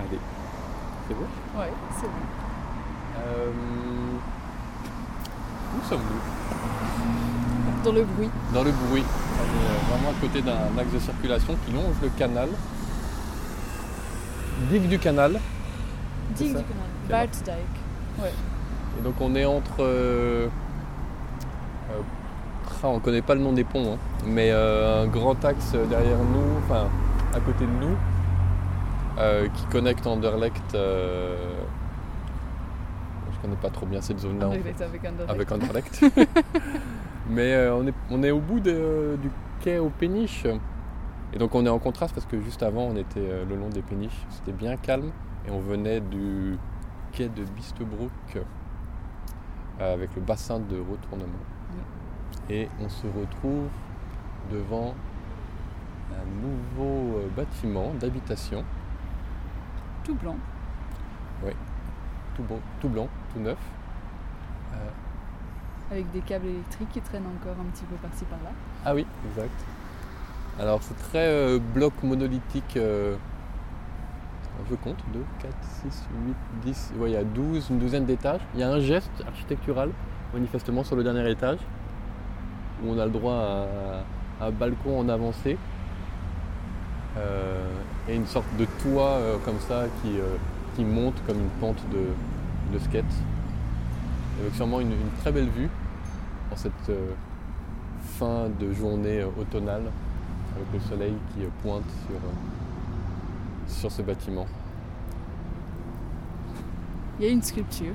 Allez. C'est bon Ouais, c'est bon. Euh, Où sommes-nous Dans le bruit. Dans le bruit. On est euh, vraiment à côté d'un axe de circulation qui longe le canal. Digue du canal. Digue du canal. Canal. Baardsdijk. Ouais. Et donc on est entre. euh, euh, ah, on connaît pas le nom des ponts, hein, mais un grand axe derrière nous, enfin à côté de nous, euh, qui connecte Anderlecht. euh, je connais pas trop bien cette zone-là. en fait. Anderlecht avec Anderlecht. avec Anderlecht. Mais euh, on, est, on est au bout de- du quai aux péniches. Et donc on est en contraste parce que juste avant on était le long des péniches. C'était bien calme et on venait du quai de Bistebroek euh, avec le bassin de retournement. Et on se retrouve devant un nouveau bâtiment d'habitation, Tout blanc. tout, bon, tout blanc, tout neuf. Euh, Avec des câbles électriques qui traînent encore un petit peu par-ci par-là. Ah oui, exact. Alors c'est très euh, bloc monolithique. euh, je compte 2, 4, 6, 8, 10. Ouais, il y a 12, une douzaine d'étages. Il y a un geste architectural, manifestement, sur le dernier étage, où on a le droit à, à un balcon en avancée. Euh, et une sorte de toit euh, comme ça qui, euh, qui monte comme une pente de, de skate. Avec sûrement une, une très belle vue en cette fin de journée automnale avec le soleil qui pointe sur, sur ce bâtiment. Il y a une sculpture,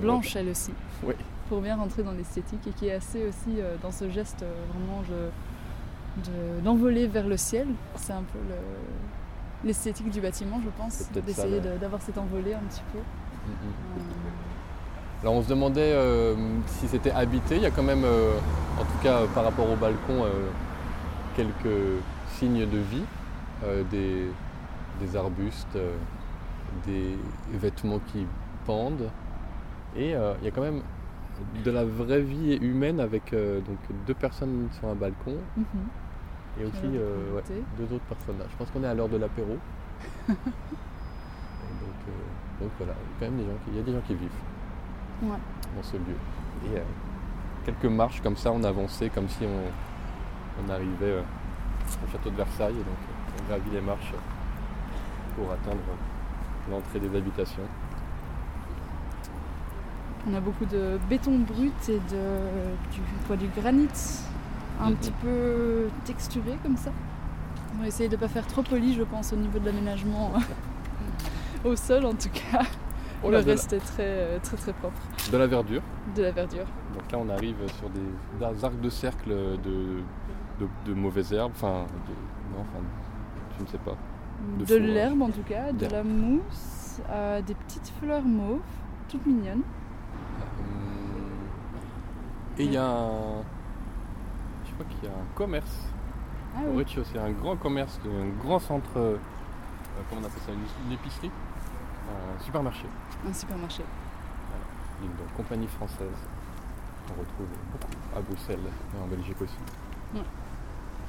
blanche elle aussi. Oui. Pour bien rentrer dans l'esthétique et qui est assez aussi dans ce geste vraiment je- de- d'envoler vers le ciel. C'est un peu le- l'esthétique du bâtiment, je pense, d'essayer d'avoir cette envolée un petit peu. Mm, mm. Euh, Alors on se demandait euh, si c'était habité. Il y a quand même, euh, en tout cas par rapport au balcon, euh, quelques signes de vie, des, des arbustes, des vêtements qui pendent. Et il y a quand même de la vraie vie humaine avec euh, donc deux personnes sur un balcon mhm. et aussi euh, ouais, deux autres personnes là. Je pense qu'on est à l'heure de l'apéro. Donc, euh, donc voilà, il y a quand même des gens qui, il y a des gens qui vivent Ouais. dans ce lieu. Et quelques marches comme ça, on avançait comme si on, on arrivait au château de Versailles. Et donc on gravit les marches pour atteindre l'entrée des habitations. On a beaucoup de béton brut et de, du, quoi, du granit un petit peu texturé comme ça. On va essayer de ne pas faire trop poli, je pense, au niveau de l'aménagement au sol en tout cas. Oh Le la, reste est très, euh, très très propre. de la verdure. De la verdure. Donc là on arrive sur des, des arcs de cercle de, de, de mauvaises herbes. Enfin, de- non, enfin, je ne sais pas. De l'herbe en tout cas, de la mousse, euh, des petites fleurs mauves, toutes mignonnes. Et il y a un. Je crois qu'il y a un commerce Ah au oui. rez-de-chaussée, un grand commerce, un grand centre. euh, comment on appelle ça Une, une épicerie Un supermarché. Un supermarché. Une donc, compagnie française. On retrouve beaucoup à Bruxelles et en Belgique aussi.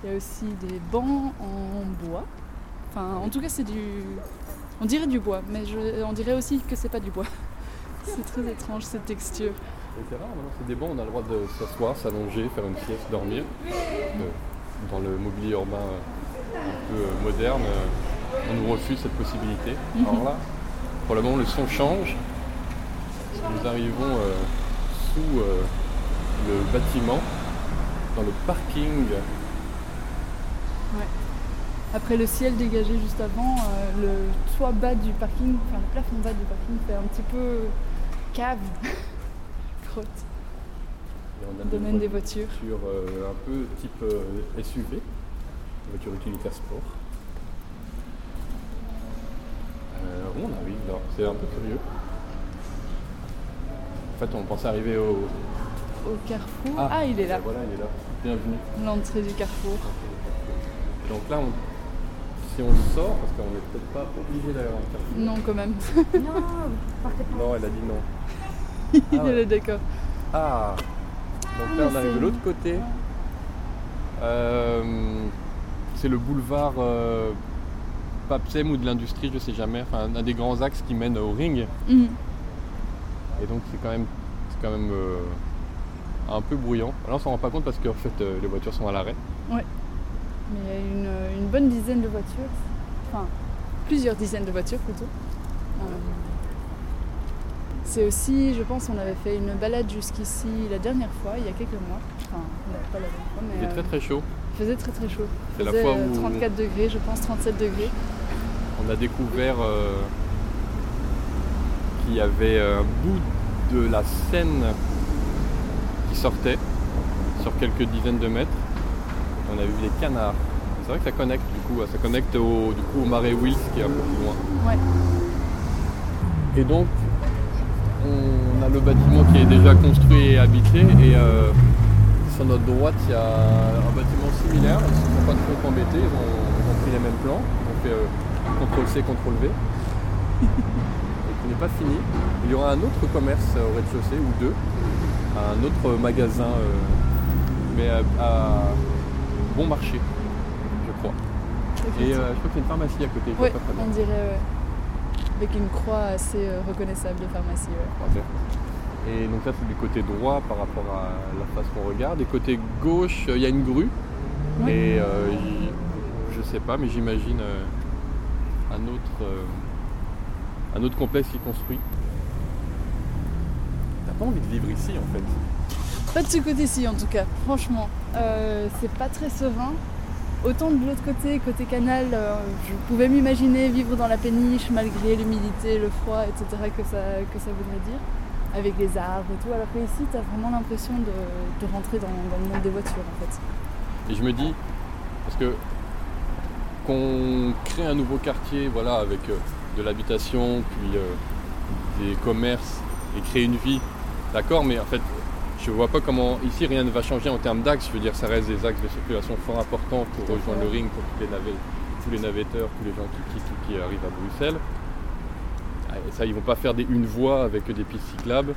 Il y a aussi des bancs en bois. Enfin, en tout cas, c'est du. On dirait du bois, mais je... on dirait aussi que c'est pas du bois. C'est très étrange cette texture. C'est rare, maintenant c'est des bons, on a le droit de s'asseoir, s'allonger, faire une sieste, dormir. Euh, dans le mobilier urbain euh, un peu euh, moderne, on nous refuse cette possibilité. Alors là, pour le moment, le son change. Nous arrivons euh, sous euh, le bâtiment, dans le parking. Après le ciel dégagé juste avant, euh, le toit bas du parking, enfin le plafond bas du parking fait un petit peu cave, grotte, Et on a domaine des voitures. voitures euh, un peu type euh, SUV, voiture utilitaire sport. Euh, on arrive là, c'est un peu curieux. En fait, on pensait arriver au. Au carrefour. Ah, il est là, Voilà, il est là. Bienvenue. l'entrée du carrefour. Et donc là, on- si on sort, parce qu'on n'est peut-être pas obligé d'aller en carrefour. Non, quand même. Non, elle a dit non. il Ah ouais. d'accord. Ah Donc là, on arrive de l'autre côté. Euh, c'est le boulevard euh, Papsem ou de l'industrie, je sais jamais. Enfin, un des grands axes qui mène au ring. Mhm. Et donc c'est quand même, c'est quand même euh, un peu bruyant. Là on s'en rend pas compte parce qu'en fait euh, les voitures sont à l'arrêt. Mais il y a une, une bonne dizaine de voitures. Enfin, plusieurs dizaines de voitures plutôt. C'est aussi, je pense, on avait fait une balade jusqu'ici la dernière fois, il y a quelques mois. Enfin, non, pas la dernière fois, mais Il est euh, très très chaud. il faisait très très chaud. C'est la faisait fois euh, où 34 degrés, je pense, 37 degrés. on a découvert euh, qu'il y avait un bout de la Seine qui sortait sur quelques dizaines de mètres. On a vu des canards. C'est vrai que ça connecte du coup, ça connecte au, du coup, au marais Wills qui est un peu plus loin. Ouais. Et donc, on a le bâtiment qui est déjà construit et habité. Et euh, sur notre droite, il y a un bâtiment similaire. Ils ne se sont pas trop embêtés. Ils ont, ils ont pris les mêmes plans. On fait euh, CTRL-C, CTRL-V. et qui n'est pas fini. Il y aura un autre commerce au rez-de-chaussée, ou deux. Un autre magasin, euh, mais à, à bon marché, je crois. Et euh, je crois qu'il y a une pharmacie à côté. on dirait ouais. Avec une croix assez euh, reconnaissable de pharmacie. ouais. Et donc ça c'est du côté droit par rapport à la face qu'on regarde. Et côté gauche, euh, il y a une grue. Ouais. Et euh, je sais pas, mais j'imagine euh, un autre euh, un autre complexe qui est construit. T'as pas envie de vivre ici en fait. Pas de ce côté-ci en tout cas, franchement. Euh, c'est pas très serein. Autant de l'autre côté, côté canal, euh, je pouvais m'imaginer vivre dans la péniche malgré l'humidité, le froid, etc. que ça, que ça voudrait dire, avec les arbres et tout. Alors que ici, t'as vraiment l'impression de, de rentrer dans, dans le monde des voitures en fait. Et je me dis, parce que qu'on crée un nouveau quartier, voilà, avec euh, de l'habitation, puis euh, des commerces, et créer une vie, d'accord, mais en fait, je vois pas comment, ici rien ne va changer en termes d'axes, je veux dire, ça reste des axes de circulation fort importants pour rejoindre le ring, pour tous les, tous les navetteurs, tous les gens qui qui arrivent à Bruxelles. Ah, et ça, ils vont pas faire une voie avec des pistes cyclables.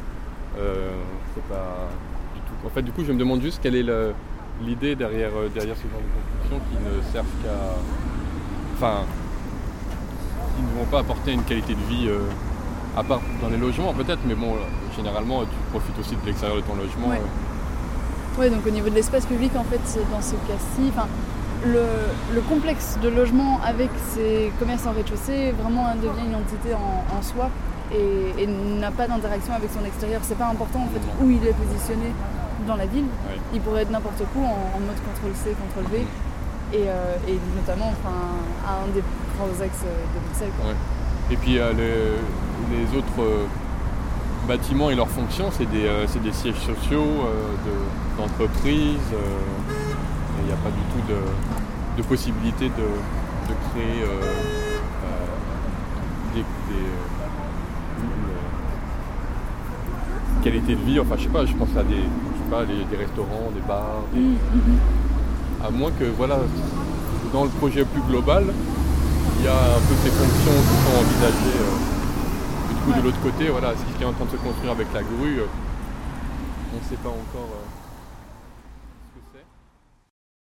Euh, c'est pas du tout. En fait, du coup, je me demande juste quelle est l'idée derrière, euh, derrière ce genre de construction qui ne servent qu'à. Enfin. qui ne vont pas apporter une qualité de vie, euh, à part dans les logements peut-être, mais bon, euh, généralement, tu profites aussi de l'extérieur de ton logement. Ouais. euh. Ouais, donc au niveau de l'espace public, en fait, dans ce cas-ci, le, le complexe de logement avec ces commerces en rez-de-chaussée vraiment hein, devient une entité en, en soi et, et n'a pas d'interaction avec son extérieur. C'est pas important en fait où il est positionné dans la ville. Ouais. Il pourrait être n'importe où en, en mode CTRL-C, CTRL-V et, euh, et notamment enfin, à un des grands axes de Bruxelles. Et puis euh, le- les autres euh, bâtiments et leurs fonctions, c'est des, euh, c'est des sièges sociaux euh, de- d'entreprises. Il n'y a pas du tout de, de possibilité de, de créer des, des, une qualité de vie. Enfin, je sais pas, je pense à des, je sais pas, des, des restaurants, des bars, des- Mhm, mhm. à moins que, voilà, dans le projet plus global, il y a un peu ces fonctions qui sont envisagées. euh. Coup, Ouais. de l'autre côté, voilà, ce qui est en train de se construire avec la grue, euh, on ne sait pas encore. euh,